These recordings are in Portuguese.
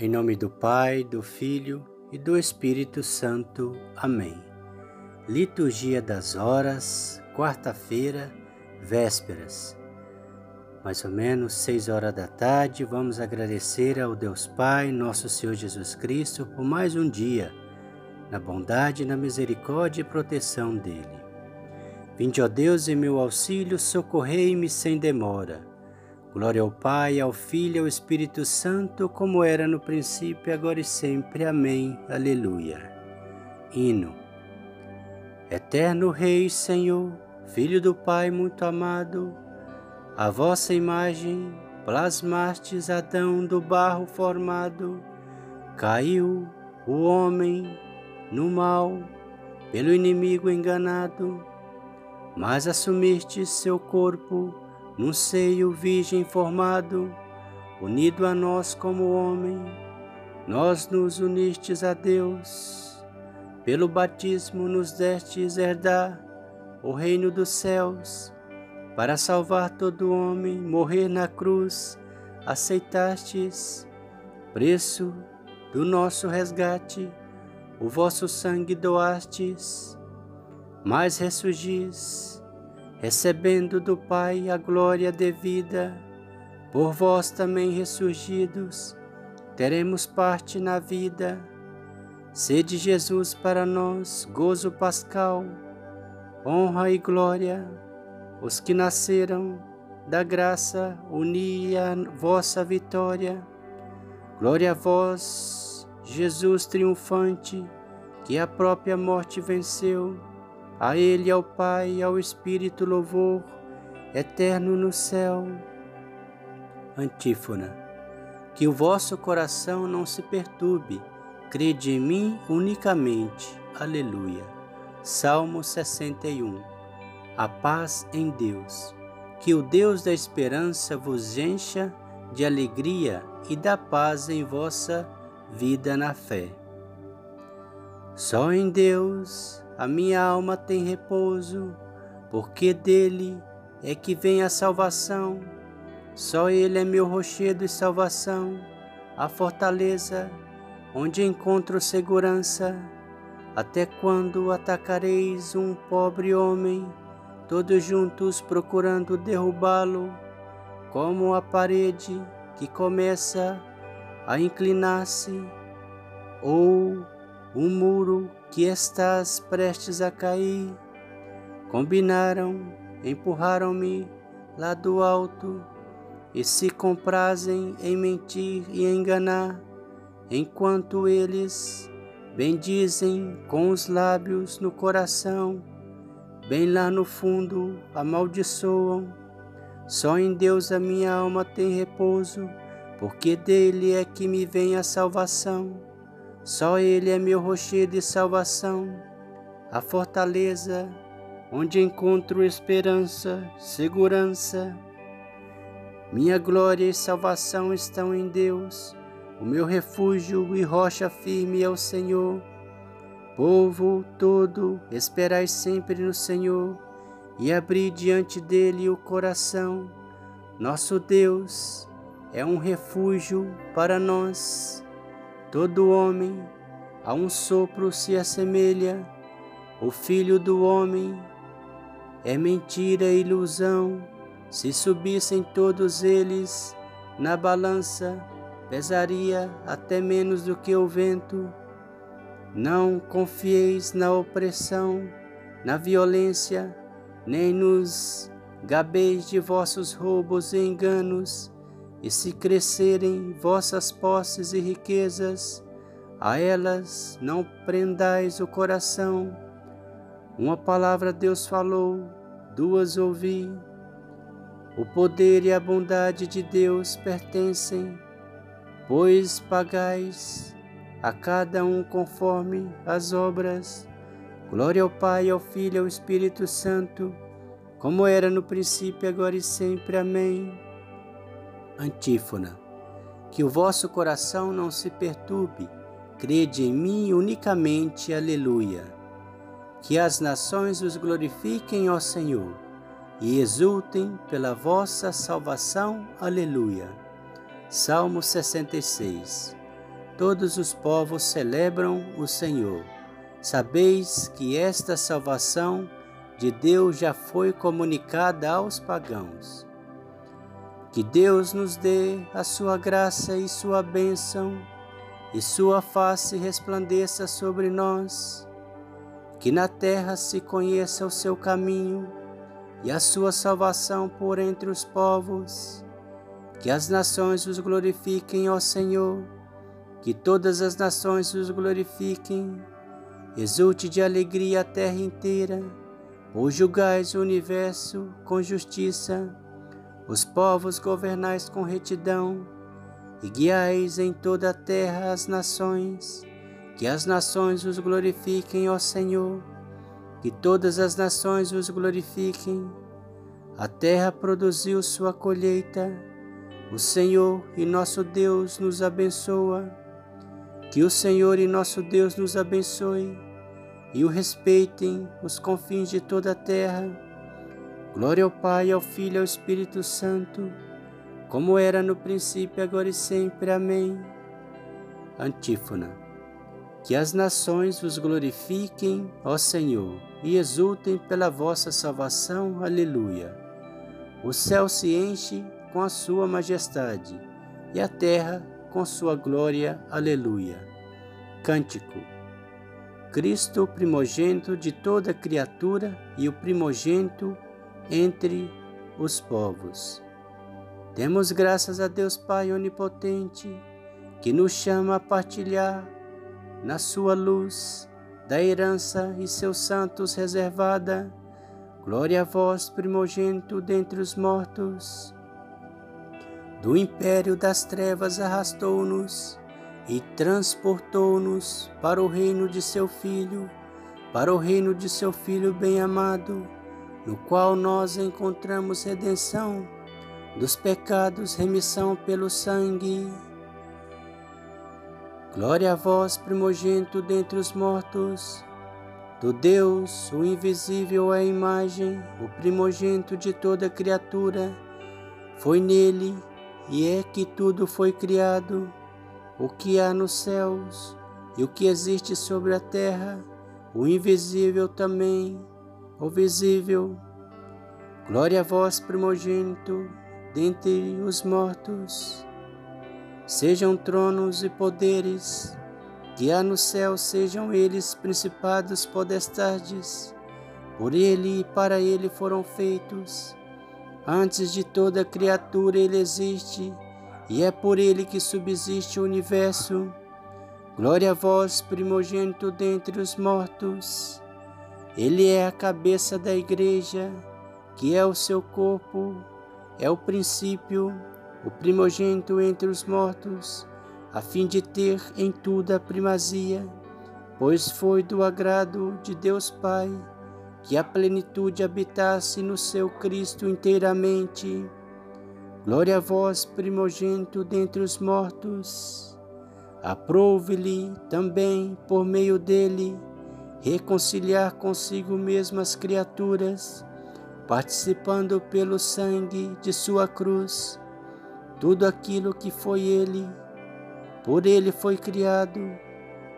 Em nome do Pai, do Filho e do Espírito Santo. Amém. Liturgia das Horas, quarta-feira, vésperas. Mais ou menos seis horas da tarde, vamos agradecer ao Deus Pai, nosso Senhor Jesus Cristo, por mais um dia, na bondade, na misericórdia e proteção dele. Vinde, ó Deus, em meu auxílio, socorrei-me sem demora. Glória ao Pai, ao Filho e ao Espírito Santo, como era no princípio, agora e sempre. Amém. Aleluia. Hino. Eterno Rei, Senhor, Filho do Pai muito amado, a vossa imagem plasmastes Adão do barro formado, caiu o homem no mal, pelo inimigo enganado, mas assumistes seu corpo num seio virgem formado, unido a nós como homem, nós nos unistes a Deus. Pelo batismo nos destes herdar o reino dos céus, para salvar todo homem, morrer na cruz, aceitastes, preço do nosso resgate, o vosso sangue doastes, mas ressurgis recebendo do Pai a glória devida, por vós também ressurgidos, teremos parte na vida. Sede Jesus para nós, gozo pascal, honra e glória, os que nasceram da graça, uni vossa vitória. Glória a vós, Jesus triunfante, que a própria morte venceu a Ele, ao Pai ao Espírito louvor, eterno no céu. Antífona. Que o vosso coração não se perturbe, crede em mim unicamente. Aleluia. Salmo 61. A paz em Deus. Que o Deus da esperança vos encha de alegria e da paz em vossa vida na fé. Só em Deus a minha alma tem repouso, porque dele é que vem a salvação. Só ele é meu rochedo e salvação, a fortaleza onde encontro segurança. Até quando atacareis um pobre homem, todos juntos procurando derrubá-lo, como a parede que começa a inclinar-se, ou um muro que estás prestes a cair. Combinaram, empurraram-me lá do alto e se comprazem em mentir e enganar, enquanto eles bendizem com os lábios no coração, bem lá no fundo amaldiçoam. Só em Deus a minha alma tem repouso, porque dele é que me vem a salvação. Só Ele é meu rochedo e salvação, a fortaleza onde encontro esperança, segurança. Minha glória e salvação estão em Deus, o meu refúgio e rocha firme é o Senhor. Povo todo, esperai sempre no Senhor e abri diante dele o coração. Nosso Deus é um refúgio para nós. Todo homem a um sopro se assemelha, o filho do homem é mentira e ilusão. Se subissem todos eles na balança, pesaria até menos do que o vento. Não confieis na opressão, na violência, nem nos gabeis de vossos roubos e enganos e se crescerem vossas posses e riquezas, a elas não prendais o coração. Uma palavra Deus falou, duas ouvi. O poder e a bondade de Deus pertencem, pois pagais a cada um conforme as obras. Glória ao Pai, ao Filho e ao Espírito Santo, como era no princípio, agora e sempre. Amém. Antífona. Que o vosso coração não se perturbe, crede em mim unicamente. Aleluia. Que as nações os glorifiquem, ó Senhor, e exultem pela vossa salvação. Aleluia. Salmo 66. todos os povos celebram o Senhor. Sabeis que esta salvação de Deus já foi comunicada aos pagãos. Que Deus nos dê a sua graça e sua bênção, e sua face resplandeça sobre nós. Que na terra se conheça o seu caminho e a sua salvação por entre os povos. Que as nações os glorifiquem, ó Senhor, que todas as nações os glorifiquem. Exulte de alegria a terra inteira, pois julgais o universo com justiça os povos governais com retidão, e guiais em toda a terra as nações, que as nações os glorifiquem, ó Senhor, que todas as nações os glorifiquem. A terra produziu sua colheita, o Senhor e nosso Deus nos abençoa. Que o Senhor e nosso Deus nos abençoe e o respeitem os confins de toda a terra Glória ao Pai, ao Filho e ao Espírito Santo, como era no princípio, agora e sempre. Amém. Antífona. Que as nações vos glorifiquem, ó Senhor, e exultem pela vossa salvação. Aleluia. O céu se enche com a sua majestade, e a terra com sua glória. Aleluia. Cântico. Cristo, primogênito de toda criatura e o primogênito entre os povos. Demos graças a Deus Pai Onipotente, que nos chama a partilhar na sua luz da herança e seus santos reservada. Glória a vós, primogênito dentre os mortos. Do império das trevas arrastou-nos e transportou-nos para o reino de seu Filho, para o reino de seu Filho bem-amado no qual nós encontramos redenção dos pecados, remissão pelo sangue. Glória a vós, primogênito dentre os mortos, do Deus, o invisível é a imagem, o primogênito de toda criatura. Foi nele e é que tudo foi criado, o que há nos céus e o que existe sobre a terra, o invisível também o visível. Glória a vós, primogênito, dentre os mortos. Sejam tronos e poderes, que há no céu sejam eles principados podestades. Por ele e para ele foram feitos. Antes de toda criatura ele existe, e é por ele que subsiste o universo. Glória a vós, primogênito dentre os mortos. Ele é a cabeça da igreja, que é o seu corpo, é o princípio, o primogênito entre os mortos, a fim de ter em tudo a primazia, pois foi do agrado de Deus Pai que a plenitude habitasse no seu Cristo inteiramente. Glória a vós, primogênito dentre os mortos. Aprove-lhe também, por meio dele, reconciliar consigo mesmo as criaturas, participando pelo sangue de sua cruz tudo aquilo que foi ele, por ele foi criado,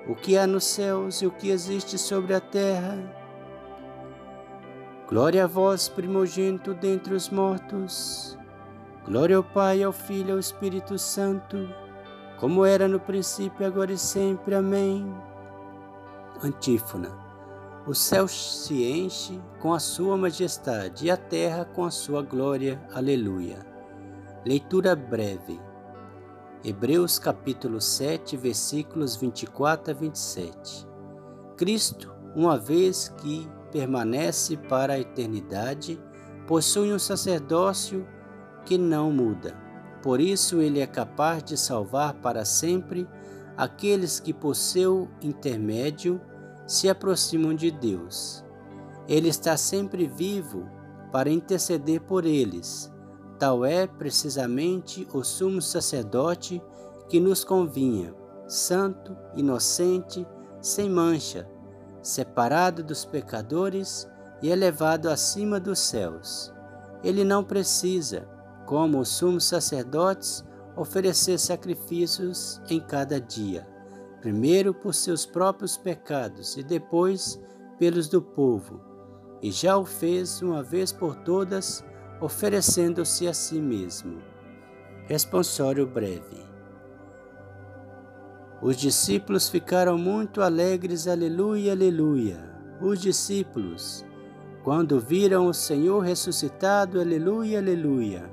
o que há nos céus e o que existe sobre a terra. Glória a vós, primogênito dentre os mortos. Glória ao Pai, ao Filho e ao Espírito Santo, como era no princípio, agora e sempre. Amém. Antífona. O céu se enche com a sua majestade e a terra com a sua glória. Aleluia. Leitura breve. Hebreus capítulo 7, versículos 24 a 27. Cristo, uma vez que permanece para a eternidade, possui um sacerdócio que não muda. Por isso ele é capaz de salvar para sempre aqueles que por seu intermédio se aproximam de Deus. Ele está sempre vivo para interceder por eles. Tal é precisamente o sumo sacerdote que nos convinha, santo, inocente, sem mancha, separado dos pecadores e elevado acima dos céus. Ele não precisa, como os sumos sacerdotes, oferecer sacrifícios em cada dia, primeiro por seus próprios pecados e depois pelos do povo, e já o fez uma vez por todas, oferecendo-se a si mesmo. Responsório breve. Os discípulos ficaram muito alegres, aleluia, aleluia. Os discípulos, quando viram o Senhor ressuscitado, aleluia, aleluia.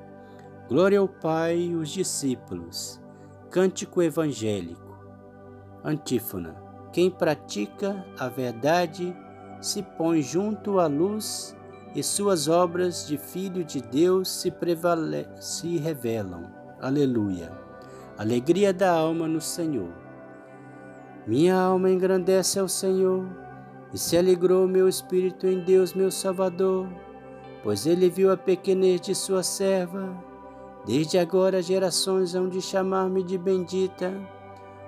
Glória ao Pai, os discípulos. Cântico evangélico. Antífona. Quem pratica a verdade se põe junto à luz e suas obras de filho de Deus se, se revelam. Aleluia. Alegria da alma no Senhor. Minha alma engrandece ao Senhor e se alegrou meu espírito em Deus, meu Salvador, pois ele viu a pequenez de sua serva. Desde agora gerações hão de chamar-me de bendita.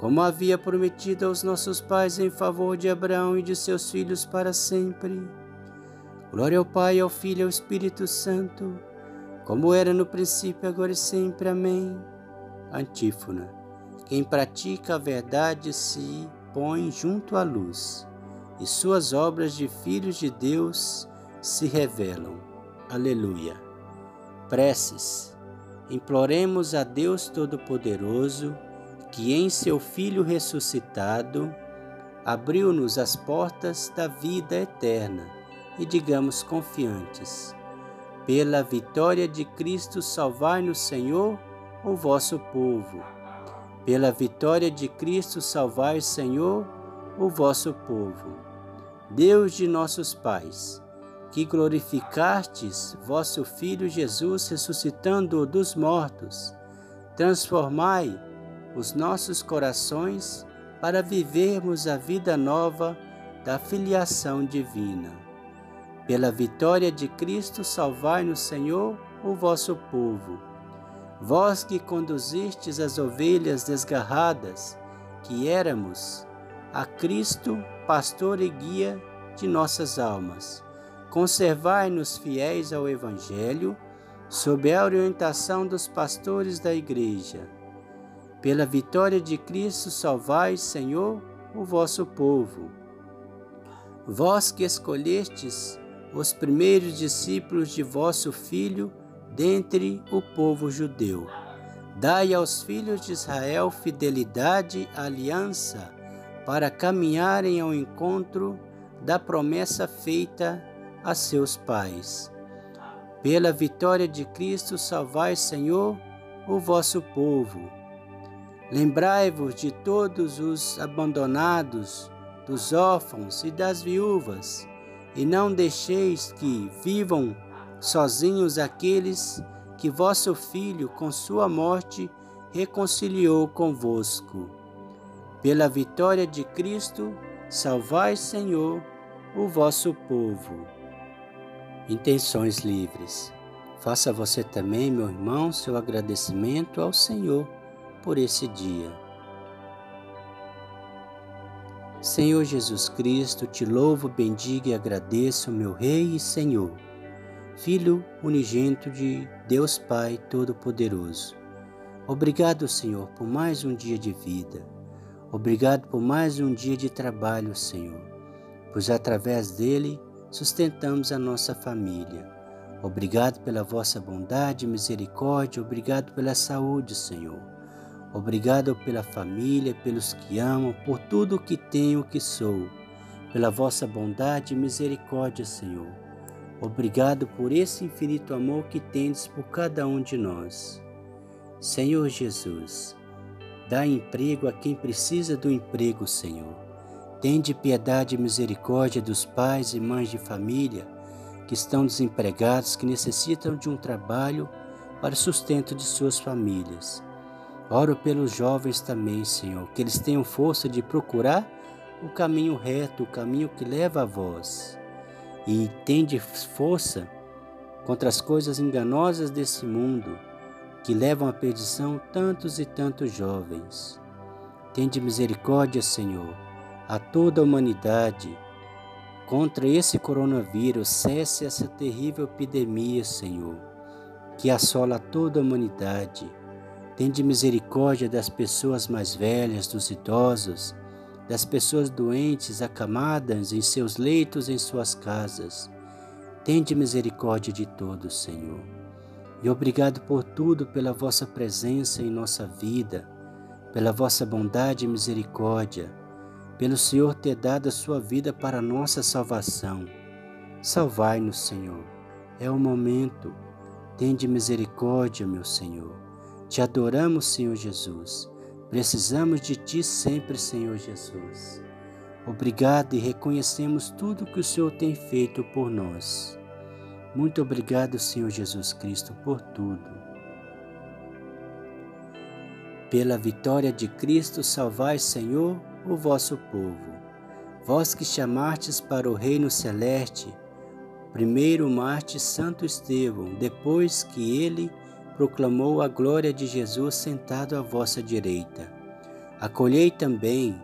como havia prometido aos nossos pais em favor de Abraão e de seus filhos para sempre. Glória ao Pai, ao Filho e ao Espírito Santo, como era no princípio, agora e sempre. Amém. Antífona. Quem pratica a verdade se põe junto à luz, e suas obras de filhos de Deus se revelam. Aleluia. Preces imploremos a Deus Todo-Poderoso, que em seu Filho ressuscitado abriu-nos as portas da vida eterna, e digamos confiantes: pela vitória de Cristo, salvai-nos, Senhor, o vosso povo. Pela vitória de Cristo, salvai, Senhor, o vosso povo. Deus de nossos pais, que glorificastes vosso Filho Jesus ressuscitando-o dos mortos, transformai os nossos corações para vivermos a vida nova da filiação divina. Pela vitória de Cristo, salvai-nos, Senhor, o vosso povo. Vós que conduzistes as ovelhas desgarradas, que éramos, a Cristo, pastor e guia de nossas almas Conservai-nos fiéis ao Evangelho, sob a orientação dos pastores da Igreja. Pela vitória de Cristo, salvai, Senhor, o vosso povo. Vós que escolhestes os primeiros discípulos de vosso Filho dentre o povo judeu. Dai aos filhos de Israel fidelidade, aliança, para caminharem ao encontro da promessa feita a seus pais. Pela vitória de Cristo, salvai, Senhor, o vosso povo. Lembrai-vos de todos os abandonados, dos órfãos e das viúvas, e não deixeis que vivam sozinhos aqueles que vosso Filho, com sua morte, reconciliou convosco. Pela vitória de Cristo, salvai, Senhor, o vosso povo. Intenções livres. Faça você também, meu irmão, seu agradecimento ao Senhor por esse dia. Senhor Jesus Cristo, te louvo, bendigo e agradeço, meu Rei e Senhor, Filho unigênito de Deus Pai Todo-Poderoso. Obrigado, Senhor, por mais um dia de vida. Obrigado por mais um dia de trabalho, Senhor, pois através dele sustentamos a nossa família. Obrigado pela vossa bondade e misericórdia, obrigado pela saúde, Senhor. Obrigado pela família, pelos que amam, por tudo o que tenho, que sou, pela vossa bondade e misericórdia, Senhor. Obrigado por esse infinito amor que tendes por cada um de nós. Senhor Jesus, dá emprego a quem precisa do emprego, Senhor. Tende piedade e misericórdia dos pais e mães de família que estão desempregados, que necessitam de um trabalho para o sustento de suas famílias. Oro pelos jovens também, Senhor, que eles tenham força de procurar o caminho reto, o caminho que leva a vós. E tende força contra as coisas enganosas desse mundo que levam à perdição tantos e tantos jovens. Tende misericórdia, Senhor, a toda a humanidade. Contra esse coronavírus, cesse essa terrível epidemia, Senhor, que assola toda a humanidade. Tende misericórdia das pessoas mais velhas, dos idosos, das pessoas doentes, acamadas em seus leitos, em suas casas. Tende misericórdia de todos, Senhor. E obrigado por tudo, pela vossa presença em nossa vida, pela vossa bondade e misericórdia, pelo Senhor ter dado a sua vida para a nossa salvação. Salvai-nos, Senhor. É o momento. Tende misericórdia, meu Senhor. Te adoramos, Senhor Jesus. Precisamos de Ti sempre, Senhor Jesus. Obrigado e reconhecemos tudo que o Senhor tem feito por nós. Muito obrigado, Senhor Jesus Cristo, por tudo. Pela vitória de Cristo, salvai, Senhor, o vosso povo. Vós que chamastes para o reino celeste, primeiro Marte Santo Estevão, depois que ele proclamou a glória de Jesus sentado à vossa direita. Acolhei também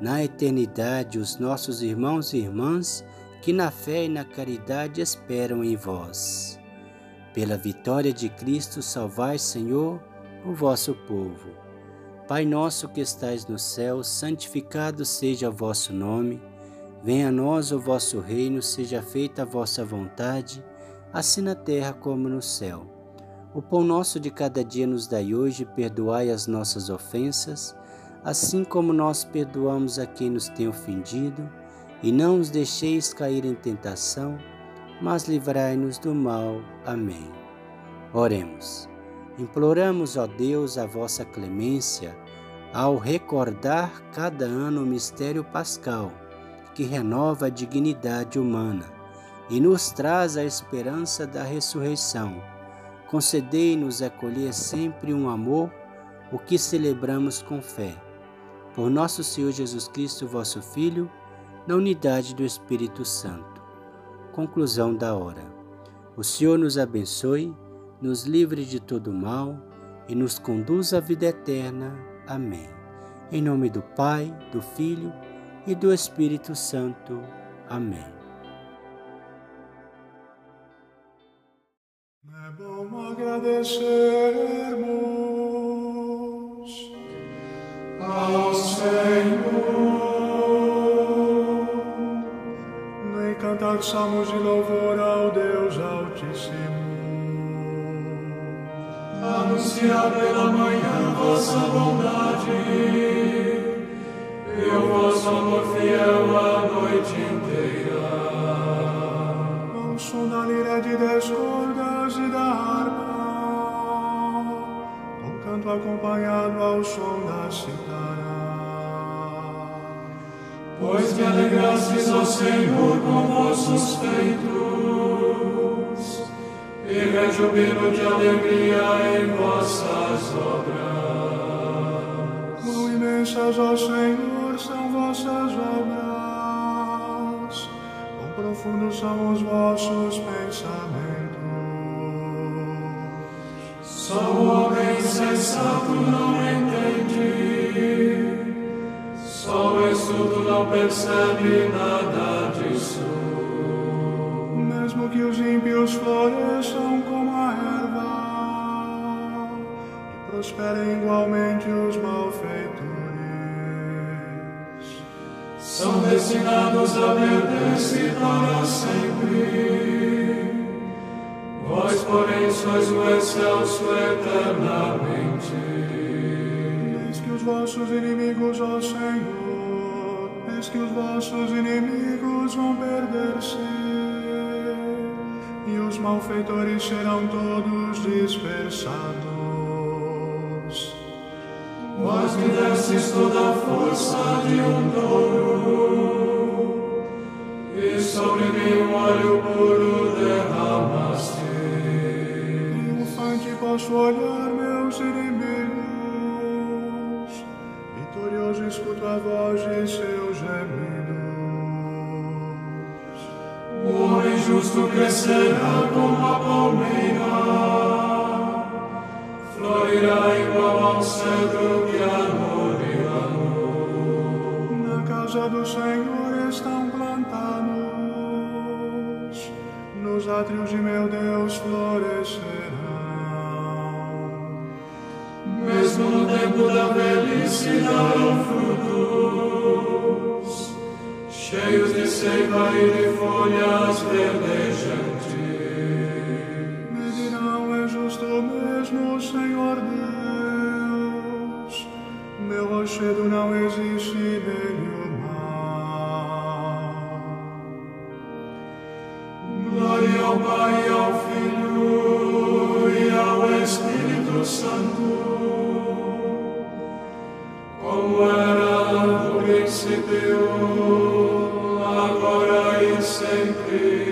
na eternidade os nossos irmãos e irmãs que na fé e na caridade esperam em vós. Pela vitória de Cristo, salvai, Senhor, o vosso povo. Pai nosso que estais no céu, santificado seja o vosso nome. Venha a nós o vosso reino, seja feita a vossa vontade, assim na terra como no céu. O pão nosso de cada dia nos dai hoje, perdoai as nossas ofensas, assim como nós perdoamos a quem nos tem ofendido, e não os deixeis cair em tentação, mas livrai-nos do mal. Amém. Oremos. Imploramos, ó Deus, a vossa clemência, ao recordar cada ano o mistério pascal, que renova a dignidade humana e nos traz a esperança da ressurreição concedei-nos acolher sempre um amor, o que celebramos com fé. Por nosso Senhor Jesus Cristo, vosso Filho, na unidade do Espírito Santo. Conclusão da hora. O Senhor nos abençoe, nos livre de todo mal e nos conduz à vida eterna. Amém. Em nome do Pai, do Filho e do Espírito Santo. Amém. Bom agradecermos ao Senhor nem cantar salmos de louvor ao Deus Altíssimo. Anunciar pela manhã vossa bondade e o vosso amor fiel a noite inteira. Ao som da lira de descorda acompanhado ao som da citara. Pois que alegrastes ao Senhor com vossos feitos, e rejubilo de alegria em vossas obras. Quão imensas, ó Senhor, são vossas obras, quão profundos são os vossos pensamentos. Só o homem sensato não entende, só o estudo não percebe nada disso. Mesmo que os ímpios floresçam como a erva e prosperem igualmente os malfeitores, são destinados a perder-se para sempre. Porém, sois o excelso eternamente. Eis que os vossos inimigos, ó Senhor, eis que os vossos inimigos vão perder-se, e os malfeitores serão todos dispersados. Vós me destes toda a força de um touro, e sobre mim um óleo puro derramaste nosso olhar, meus inimigos. Vitorioso escuto a voz de seus gemidos. O homem justo crescerá como a palmeira, florirá igual ao cedro que arboreamos. Na casa do Senhor estão plantados, nos átrios de meu da velhice darão frutos, cheios de seiva e de folhas verdejantes. Me dirão, é justo mesmo, Senhor Deus, meu rochedo não existe nele o mal. Glória ao Pai, ao Filho e ao Espírito Santo, sempre.